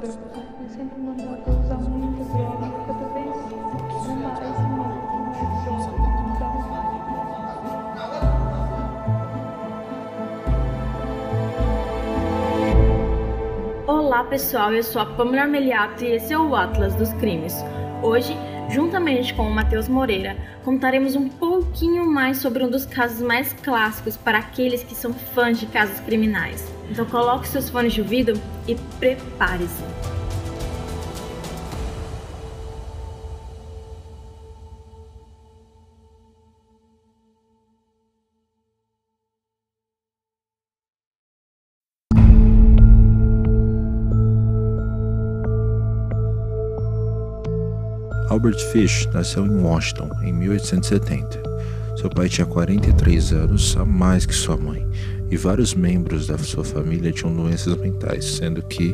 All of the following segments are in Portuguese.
Eu sempre mandava usar muita droga. Cada vez mais mais mais. Olá pessoal, eu sou a Pamela Armeliato e esse é o Atlas dos Crimes. Hoje, juntamente com o Matheus Moreira, contaremos um pouquinho mais sobre um dos casos mais clássicos para aqueles que são fãs de casos criminais. Então coloque seus fones de ouvido e prepare-se. Albert Fish nasceu em Washington em 1870. Seu pai tinha 43 anos, a mais que sua mãe, e vários membros da sua família tinham doenças mentais, sendo que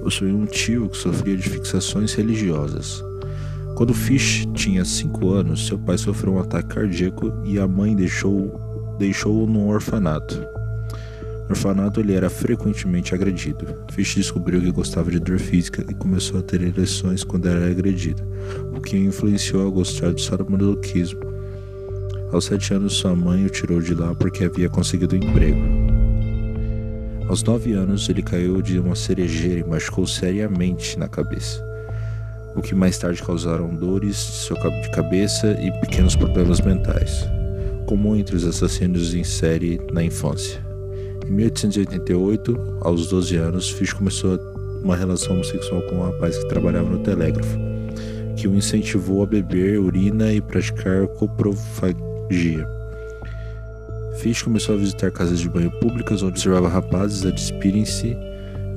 possuía um tio que sofria de fixações religiosas. Quando Fish tinha 5 anos, seu pai sofreu um ataque cardíaco e a mãe deixou-o deixou num orfanato. No orfanato, ele era frequentemente agredido. Fish descobriu que gostava de dor física e começou a ter ereções quando era agredido, o que influenciou a gostar de sadomasoquismo. Aos sete anos, sua mãe o tirou de lá porque havia conseguido um emprego. Aos nove anos, ele caiu de uma cerejeira e machucou seriamente na cabeça, o que mais tarde causaram dores de cabeça e pequenos problemas mentais, comum entre os assassinos em série na infância. Em 1888, aos 12 anos, Fish começou uma relação homossexual com um rapaz que trabalhava no telégrafo, que o incentivou a beber urina e praticar coprofagia. Fish começou a visitar casas de banho públicas onde observava rapazes a despirem-se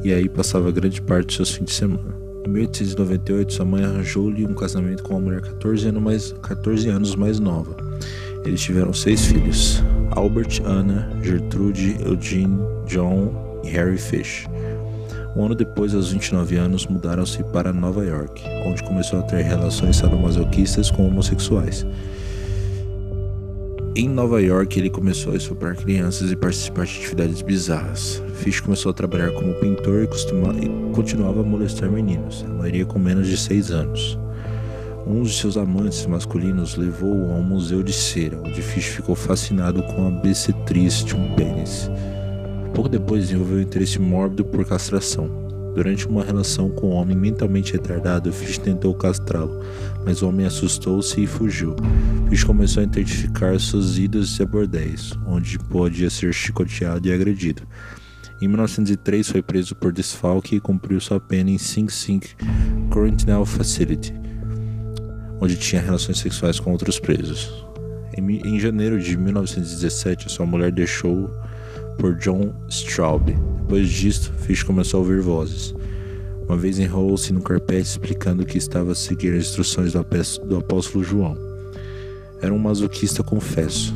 e aí passava grande parte de seus fins de semana. Em 1898, sua mãe arranjou-lhe um casamento com uma mulher 14 anos mais, 14 anos mais nova. Eles tiveram seis filhos: Albert, Anna, Gertrude, Eugene, John e Harry Fish. Um ano depois, aos 29 anos, mudaram-se para Nova York, onde começou a ter relações sadomasoquistas com homossexuais. Em Nova York, ele começou a estuprar crianças e participar de atividades bizarras. Fish começou a trabalhar como pintor e, costuma... e continuava a molestar meninos, a maioria com menos de 6 anos. Um de seus amantes masculinos levou-o a um museu de cera, onde Fish ficou fascinado com a bissetriz de um pênis. Pouco depois desenvolveu interesse mórbido por castração. Durante uma relação com um homem mentalmente retardado, Fish tentou castrá-lo, mas o homem assustou-se e fugiu. Fish começou a identificar suas idas a bordéis, onde podia ser chicoteado e agredido. Em 1903 foi preso por desfalque e cumpriu sua pena em Sing Sing Correctional Facility, onde tinha relações sexuais com outros presos. Em, em janeiro de 1917, sua mulher deixou por John Straub. Depois disto, Fish começou a ouvir vozes. Uma vez enrolou-se no carpete explicando que estava a seguir as instruções do apóstolo João. Era um masoquista confesso.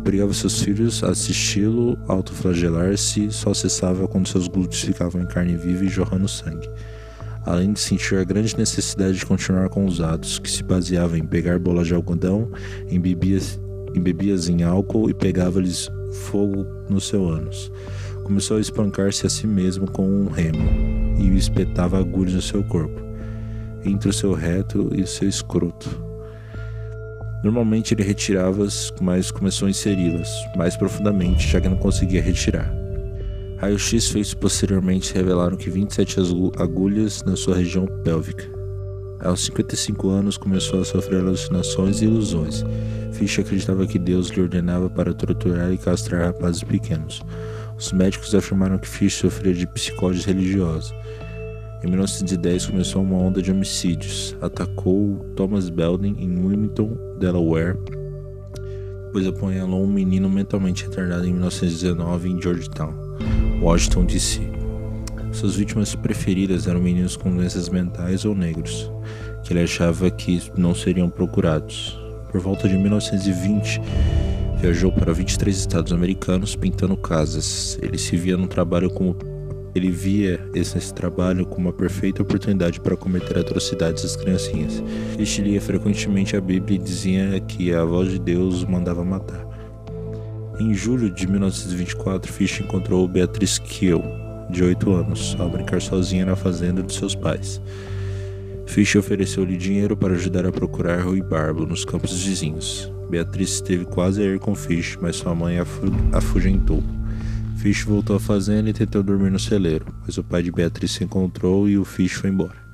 Obrigava seus filhos a assisti-lo autoflagelar-se só cessava quando seus glúteos ficavam em carne viva e jorrando sangue. Além de sentir a grande necessidade de continuar com os atos, que se baseavam em pegar bolas de algodão, embebias, embebias em álcool e pegava-lhes fogo no seu ânus. Começou a espancar-se a si mesmo com um remo e espetava agulhas no seu corpo, entre o seu reto e o seu escroto. Normalmente ele retirava-as, mas começou a inseri-las mais profundamente, já que não conseguia retirar. Raio-X feitos posteriormente revelaram que 27 agulhas na sua região pélvica. Aos 55 anos começou a sofrer alucinações e ilusões. Fish acreditava que Deus lhe ordenava para torturar e castrar rapazes pequenos. Os médicos afirmaram que Fish sofria de psicose religiosa. Em 1910 começou uma onda de homicídios. Atacou Thomas Belden em Wilmington, Delaware. Depois apunhalou um menino mentalmente retardado em 1919 em Georgetown, Washington DC. Suas vítimas preferidas eram meninos com doenças mentais ou negros, que ele achava que não seriam procurados. Por volta de 1920, Viajou para 23 estados americanos pintando casas. Ele se via no trabalho como ele via esse, trabalho como uma perfeita oportunidade para cometer atrocidades às criancinhas. Este lia frequentemente a Bíblia e dizia que a voz de Deus o mandava matar. Em julho de 1924, Fish encontrou Beatrice Kiel, de 8 anos, ao brincar sozinha na fazenda de seus pais. Fish ofereceu-lhe dinheiro para ajudar a procurar Rui Barbo nos campos vizinhos. Beatriz esteve quase a ir com Fish, mas sua mãe afugentou. Fish voltou à fazenda e tentou dormir no celeiro, mas o pai de Beatriz se encontrou e o Fish foi embora.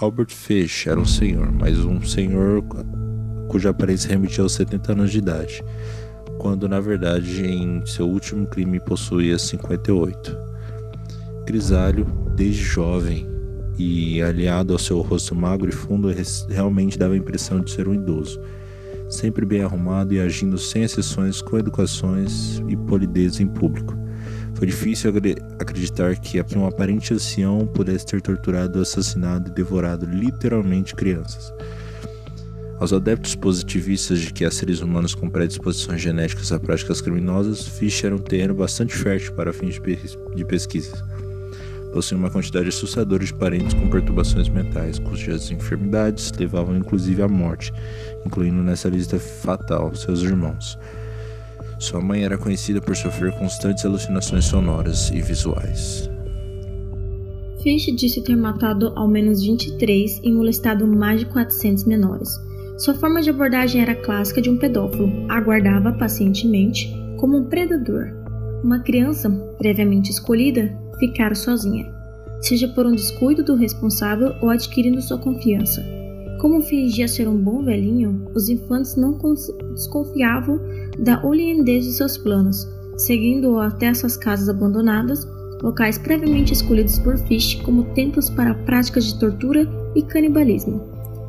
Albert Fish era um senhor, mas um senhor cuja aparência remetia aos 70 anos de idade, quando na verdade em seu último crime possuía 58. Grisalho, desde jovem e aliado ao seu rosto magro e fundo, realmente dava a impressão de ser um idoso, sempre bem arrumado e agindo sem exceções com educações e polidez em público. Foi difícil acreditar que um aparente ancião pudesse ter torturado, assassinado e devorado literalmente crianças. Aos adeptos positivistas de que há seres humanos com predisposições genéticas a práticas criminosas, Fish era um terreno bastante fértil para fins de pesquisa. Possui uma quantidade assustadora de parentes com perturbações mentais, cujas enfermidades levavam inclusive à morte, incluindo nessa lista fatal seus irmãos. Sua mãe era conhecida por sofrer constantes alucinações sonoras e visuais. Fish disse ter matado ao menos 23 e molestado mais de 400 menores. Sua forma de abordagem era clássica de um pedófilo. Aguardava pacientemente, como um predador. Uma criança, previamente escolhida, ficar sozinha, seja por um descuido do responsável ou adquirindo sua confiança. Como fingia ser um bom velhinho, os infantes não desconfiavam da oleandez de seus planos, seguindo-o até suas casas abandonadas, locais previamente escolhidos por Fish como templos para práticas de tortura e canibalismo.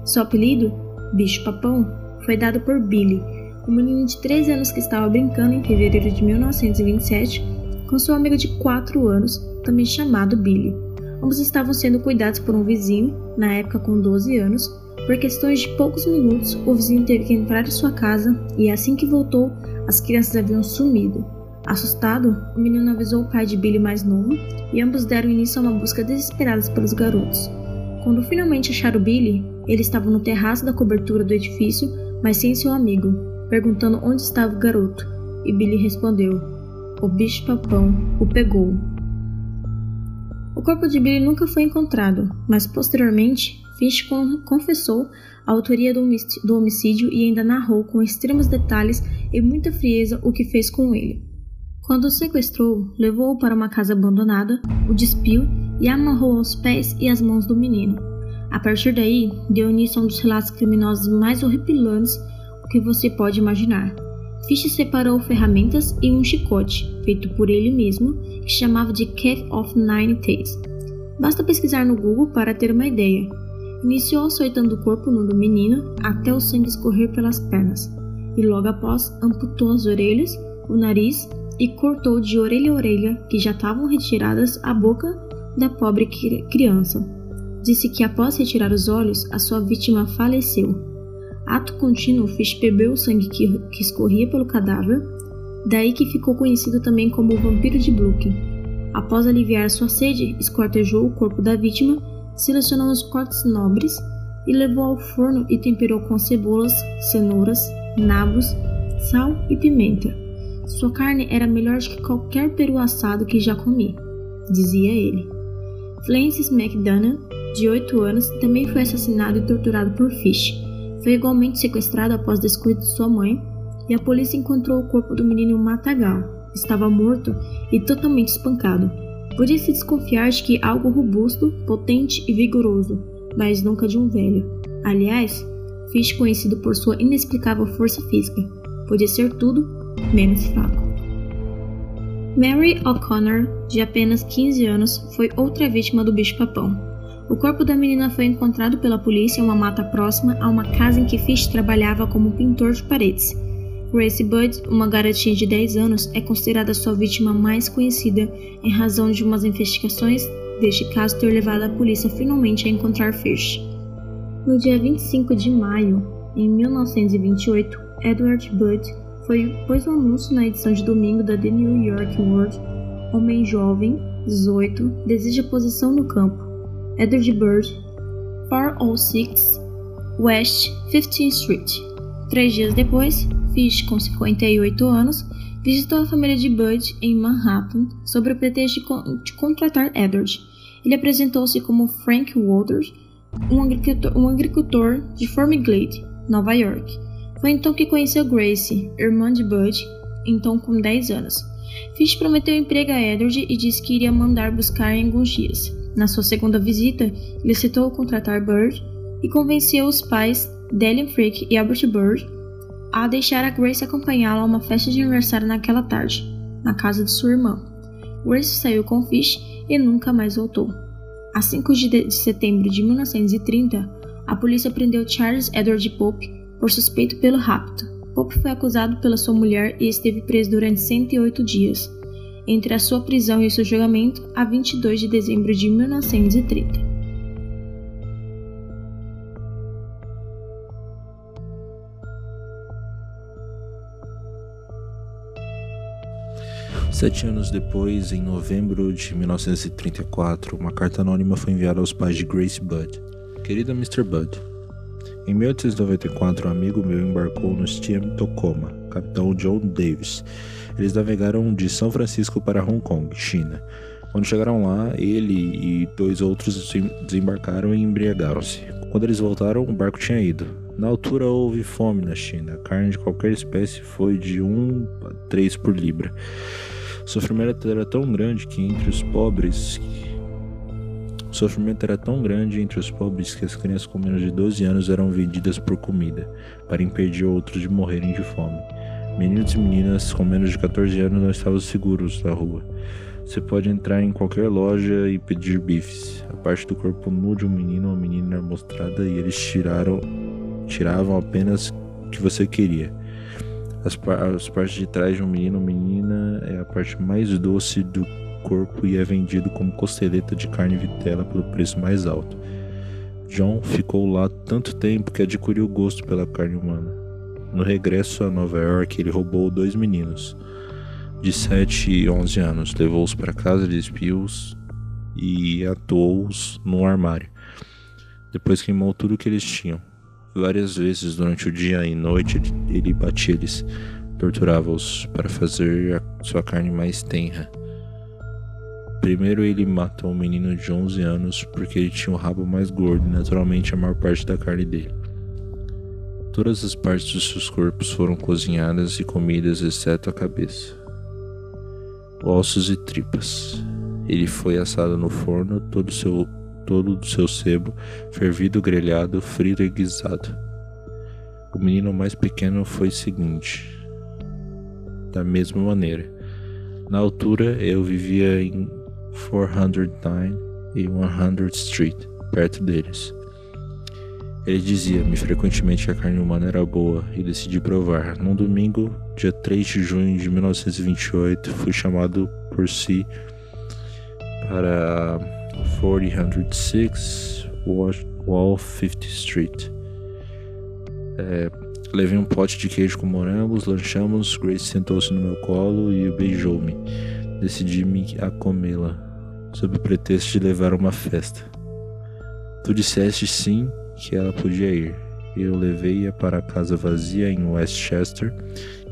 Seu apelido Bicho Papão, foi dado por Billy, um menino de 13 anos que estava brincando em fevereiro de 1927 com seu amigo de 4 anos, também chamado Billy. Ambos estavam sendo cuidados por um vizinho, na época com 12 anos. Por questões de poucos minutos, o vizinho teve que entrar em sua casa e assim que voltou, as crianças haviam sumido. Assustado, o menino avisou o pai de Billy mais novo e ambos deram início a uma busca desesperada pelos garotos. Quando finalmente acharam Billy, ele estava no terraço da cobertura do edifício, mas sem seu amigo, perguntando onde estava o garoto, e Billy respondeu: O bicho-papão o pegou. O corpo de Billy nunca foi encontrado, mas posteriormente Fish confessou a autoria do homicídio e ainda narrou com extremos detalhes e muita frieza o que fez com ele. Quando o sequestrou, levou-o para uma casa abandonada, o despiu e amarrou aos pés e às mãos do menino. A partir daí, deu início a um dos relatos criminosos mais horripilantes que você pode imaginar. Fish separou ferramentas e um chicote, feito por ele mesmo, que chamava de Cat of Nine Tails. Basta pesquisar no Google para ter uma ideia. Iniciou açoitando o corpo no do menino até o sangue escorrer pelas pernas, e logo após amputou as orelhas, o nariz e cortou de orelha a orelha, que já estavam retiradas, a boca da pobre criança disse que após retirar os olhos, a sua vítima faleceu. Ato contínuo, Fish bebeu o sangue que, que escorria pelo cadáver, daí que ficou conhecido também como o vampiro de Brooklyn. Após aliviar sua sede, esquartejou o corpo da vítima, selecionou os cortes nobres e levou ao forno e temperou com cebolas, cenouras, nabos, sal e pimenta. Sua carne era melhor do que qualquer peru assado que já comi, dizia ele. Francis McDonough de 8 anos, também foi assassinado e torturado por Fish. Foi igualmente sequestrado após descuido de sua mãe, e a polícia encontrou o corpo do menino em um matagal. Estava morto e totalmente espancado. Podia-se desconfiar de que algo robusto, potente e vigoroso, mas nunca de um velho. Aliás, Fish conhecido por sua inexplicável força física. Podia ser tudo menos fraco. Mary O'Connor, de apenas 15 anos, foi outra vítima do bicho-papão. O corpo da menina foi encontrado pela polícia em uma mata próxima a uma casa em que Fish trabalhava como pintor de paredes. Grace Budd, uma garotinha de 10 anos, é considerada sua vítima mais conhecida em razão de umas investigações deste caso ter levado a polícia finalmente a encontrar Fish. No dia 25 de maio, em 1928, Edward Budd foi pôs um anúncio na edição de domingo da The New York World. Homem jovem, 18, deseja posição no campo. Edward Bird, 406 West 15th Street. Três dias depois, Fish, com 58 anos, visitou a família de Bud em Manhattan sob o pretexto de, con de contratar Edward. Ele apresentou-se como Frank Waters, um agricultor, um agricultor de Glade, Nova York. Foi então que conheceu Grace, irmã de Bud, então com 10 anos. Fish prometeu emprego a Edward e disse que iria mandar buscar em alguns dias. Na sua segunda visita, ele aceitou contratar Bird e convenceu os pais, Delian Frick e Albert Bird, a deixar a Grace acompanhá-la a uma festa de aniversário naquela tarde, na casa de sua irmã. Grace saiu com Fish e nunca mais voltou. A 5 de setembro de 1930, a polícia prendeu Charles Edward Pope por suspeito pelo rapto. Pope foi acusado pela sua mulher e esteve preso durante 108 dias, entre a sua prisão e seu julgamento a 22 de dezembro de 1930. Sete anos depois, em novembro de 1934, uma carta anônima foi enviada aos pais de Grace Budd. Querida Mr. Budd, em 1894, um amigo meu embarcou no Steam Tacoma, capitão John Davis. Eles navegaram de São Francisco para Hong Kong, China. Quando chegaram lá, ele e dois outros desembarcaram e embriagaram-se. Quando eles voltaram, o barco tinha ido. Na altura houve fome na China. Carne de qualquer espécie foi de 1 a 3 por libra. O sofrimento era tão grande que entre os pobres o sofrimento era tão grande entre os pobres que as crianças com menos de 12 anos eram vendidas por comida, para impedir outros de morrerem de fome. Meninos e meninas com menos de 14 anos não estavam seguros na rua. Você pode entrar em qualquer loja e pedir bifes. A parte do corpo nu de um menino ou menina era mostrada e eles tiraram, tiravam apenas o que você queria. As, as partes de trás de um menino ou menina é a parte mais doce do corpo e é vendido como costeleta de carne vitela pelo preço mais alto. John ficou lá tanto tempo que adquiriu gosto pela carne humana. No regresso a Nova York, ele roubou dois meninos de 7 e 11 anos, levou-os para casa de espios e atuou-os no armário. Depois queimou tudo que eles tinham. Várias vezes durante o dia e noite ele batia eles, torturava-os para fazer a sua carne mais tenra. Primeiro ele matou um menino de 11 anos porque ele tinha o rabo mais gordo e naturalmente a maior parte da carne dele. Todas as partes dos seus corpos foram cozinhadas e comidas exceto a cabeça, ossos e tripas. Ele foi assado no forno, todo seu todo do seu sebo, fervido, grelhado, frito e guisado. O menino mais pequeno foi o seguinte. Da mesma maneira. Na altura, eu vivia em 409 e 100 Street, perto deles. Ele dizia-me frequentemente que a carne humana era boa e decidi provar. Num domingo, dia 3 de junho de 1928, fui chamado por si para 406 Wall 50 Street. É, levei um pote de queijo com morangos, lanchamos, Grace sentou-se no meu colo e beijou-me. Decidi-me a comê-la, sob o pretexto de levar uma festa. Tu disseste sim que ela podia ir. Eu levei-a para a casa vazia em Westchester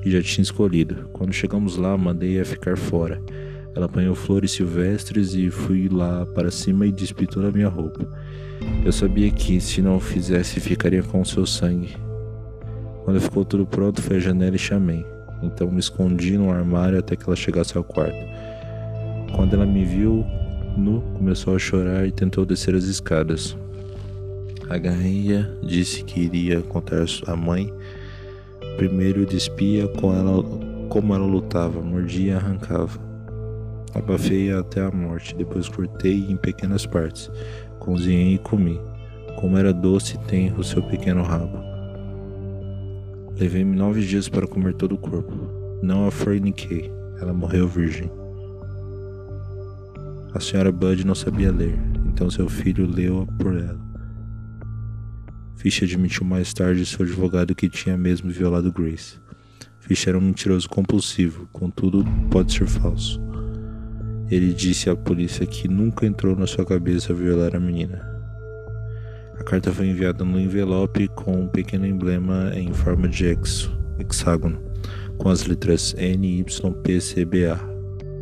e já tinha escolhido. Quando chegamos lá, mandei-a ficar fora. Ela apanhou flores silvestres e fui lá para cima e despi toda a minha roupa. Eu sabia que, se não fizesse, ficaria com o seu sangue. Quando ficou tudo pronto, fui à janela e chamei. Então me escondi no armário até que ela chegasse ao quarto. Quando ela me viu nu, começou a chorar e tentou descer as escadas. Agarrei-a, disse que iria contar à mãe. Primeiro despia com ela como ela lutava, mordia e arrancava. Abafei-a até a morte, depois cortei em pequenas partes, cozinhei e comi. Como era doce e tenro seu pequeno rabo. Levei-me nove dias para comer todo o corpo. Não a forniquei, ela morreu virgem. A senhora Bud não sabia ler, então seu filho leu-a por ela. Fish admitiu mais tarde seu advogado que tinha mesmo violado Grace. Fish era um mentiroso compulsivo, contudo, pode ser falso. Ele disse à polícia que nunca entrou na sua cabeça violar a menina. A carta foi enviada no envelope com um pequeno emblema em forma de hexágono. com as letras NYPCBA,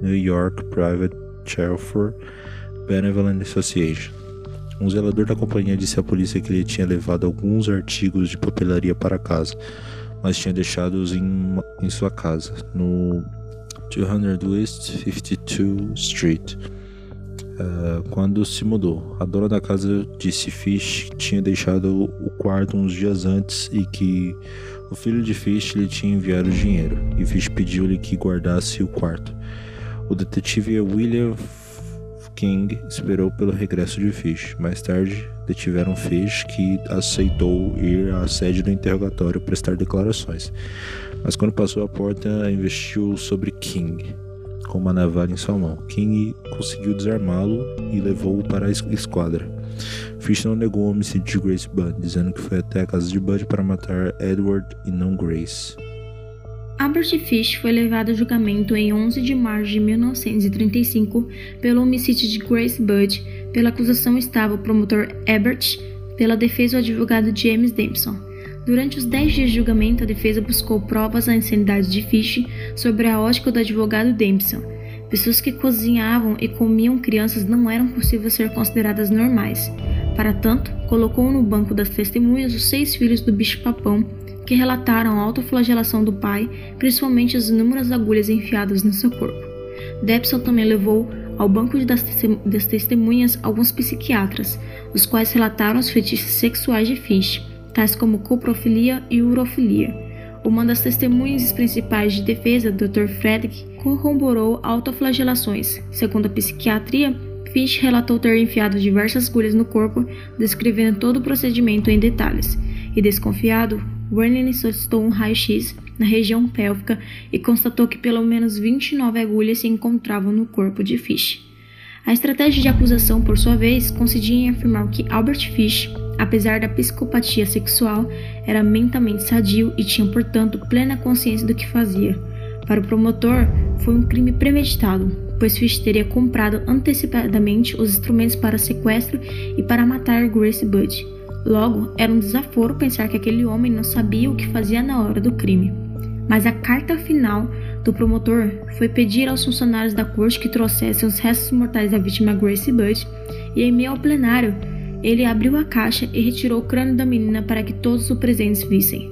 New York Private Shelfer Benevolent Association. Um zelador da companhia disse à polícia que ele tinha levado alguns artigos de papelaria para casa, mas tinha deixado-os em, em sua casa, no 200 West 52 Street. Uh, quando se mudou, a dona da casa disse Fish tinha deixado o quarto uns dias antes e que o filho de Fish lhe tinha enviado dinheiro, e Fish pediu-lhe que guardasse o quarto. O detetive William King esperou pelo regresso de Fish. Mais tarde, detiveram Fish, que aceitou ir à sede do interrogatório prestar declarações. Mas quando passou a porta, investiu sobre King, com uma navalha em sua mão. King conseguiu desarmá-lo e levou-o para a esquadra. Fish não negou o homicídio de Grace Budd, dizendo que foi até a casa de Budd para matar Edward e não Grace. Albert Fish foi levado a julgamento em 11 de março de 1935 pelo homicídio de Grace Budd. Pela acusação estava o promotor Ebert, pela defesa o advogado James Dempson. Durante os 10 dias de julgamento, a defesa buscou provas da insanidade de Fish sobre a ótica do advogado Dempson. Pessoas que cozinhavam e comiam crianças não eram possíveis ser consideradas normais. Para tanto, colocou no banco das testemunhas os seis filhos do bicho-papão que relataram a autoflagelação do pai, principalmente as inúmeras agulhas enfiadas no seu corpo. Debson também levou ao banco das, testemunhas alguns psiquiatras, os quais relataram os fetiches sexuais de Fish, tais como coprofilia e urofilia. Uma das testemunhas principais de defesa, Dr. Frederick, corroborou autoflagelações. Segundo a psiquiatria, Fish relatou ter enfiado diversas agulhas no corpo, descrevendo todo o procedimento em detalhes. E desconfiado, Werner solicitou um raio-x na região pélvica e constatou que pelo menos 29 agulhas se encontravam no corpo de Fish. A estratégia de acusação, por sua vez, consistia em afirmar que Albert Fish, apesar da psicopatia sexual, era mentalmente sadio e tinha, portanto, plena consciência do que fazia. Para o promotor, foi um crime premeditado, pois Fish teria comprado antecipadamente os instrumentos para sequestro e para matar Grace Budd. Logo, era um desaforo pensar que aquele homem não sabia o que fazia na hora do crime. Mas a carta final do promotor foi pedir aos funcionários da corte que trouxessem os restos mortais da vítima Grace Budd, e em meio ao plenário, ele abriu a caixa e retirou o crânio da menina para que todos os presentes vissem.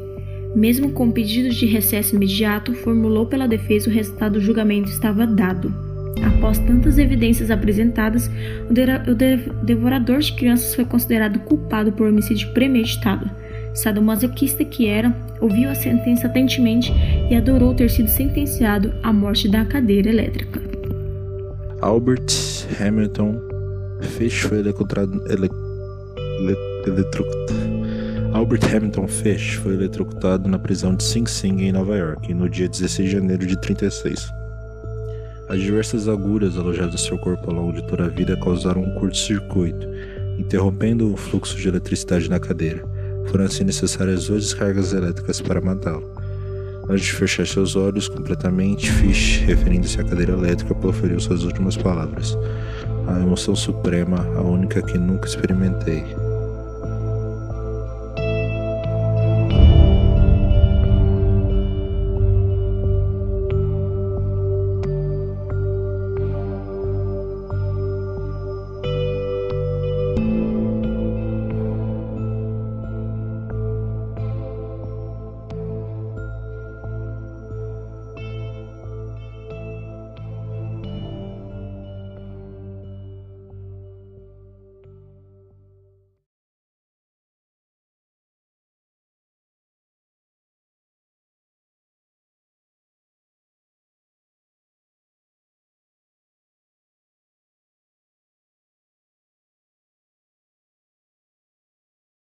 Mesmo com pedidos de recesso imediato, formulou pela defesa o resultado do julgamento estava dado. Após tantas evidências apresentadas, o, de o de devorador de crianças foi considerado culpado por homicídio premeditado. Sadomasoquista que era, ouviu a sentença atentamente e adorou ter sido sentenciado à morte da cadeira elétrica. Albert Hamilton Fish foi eletrocutado. Ele, Albert Hamilton Fish foi eletrocutado na prisão de Sing Sing em Nova York no dia 16 de janeiro de 36. As diversas agulhas alojadas em seu corpo ao longo de toda a vida causaram um curto-circuito, interrompendo o fluxo de eletricidade na cadeira. Foram assim necessárias duas descargas elétricas para matá-lo. Antes de fechar seus olhos completamente, Fish, referindo-se à cadeira elétrica, proferiu suas últimas palavras. A emoção suprema, a única que nunca experimentei.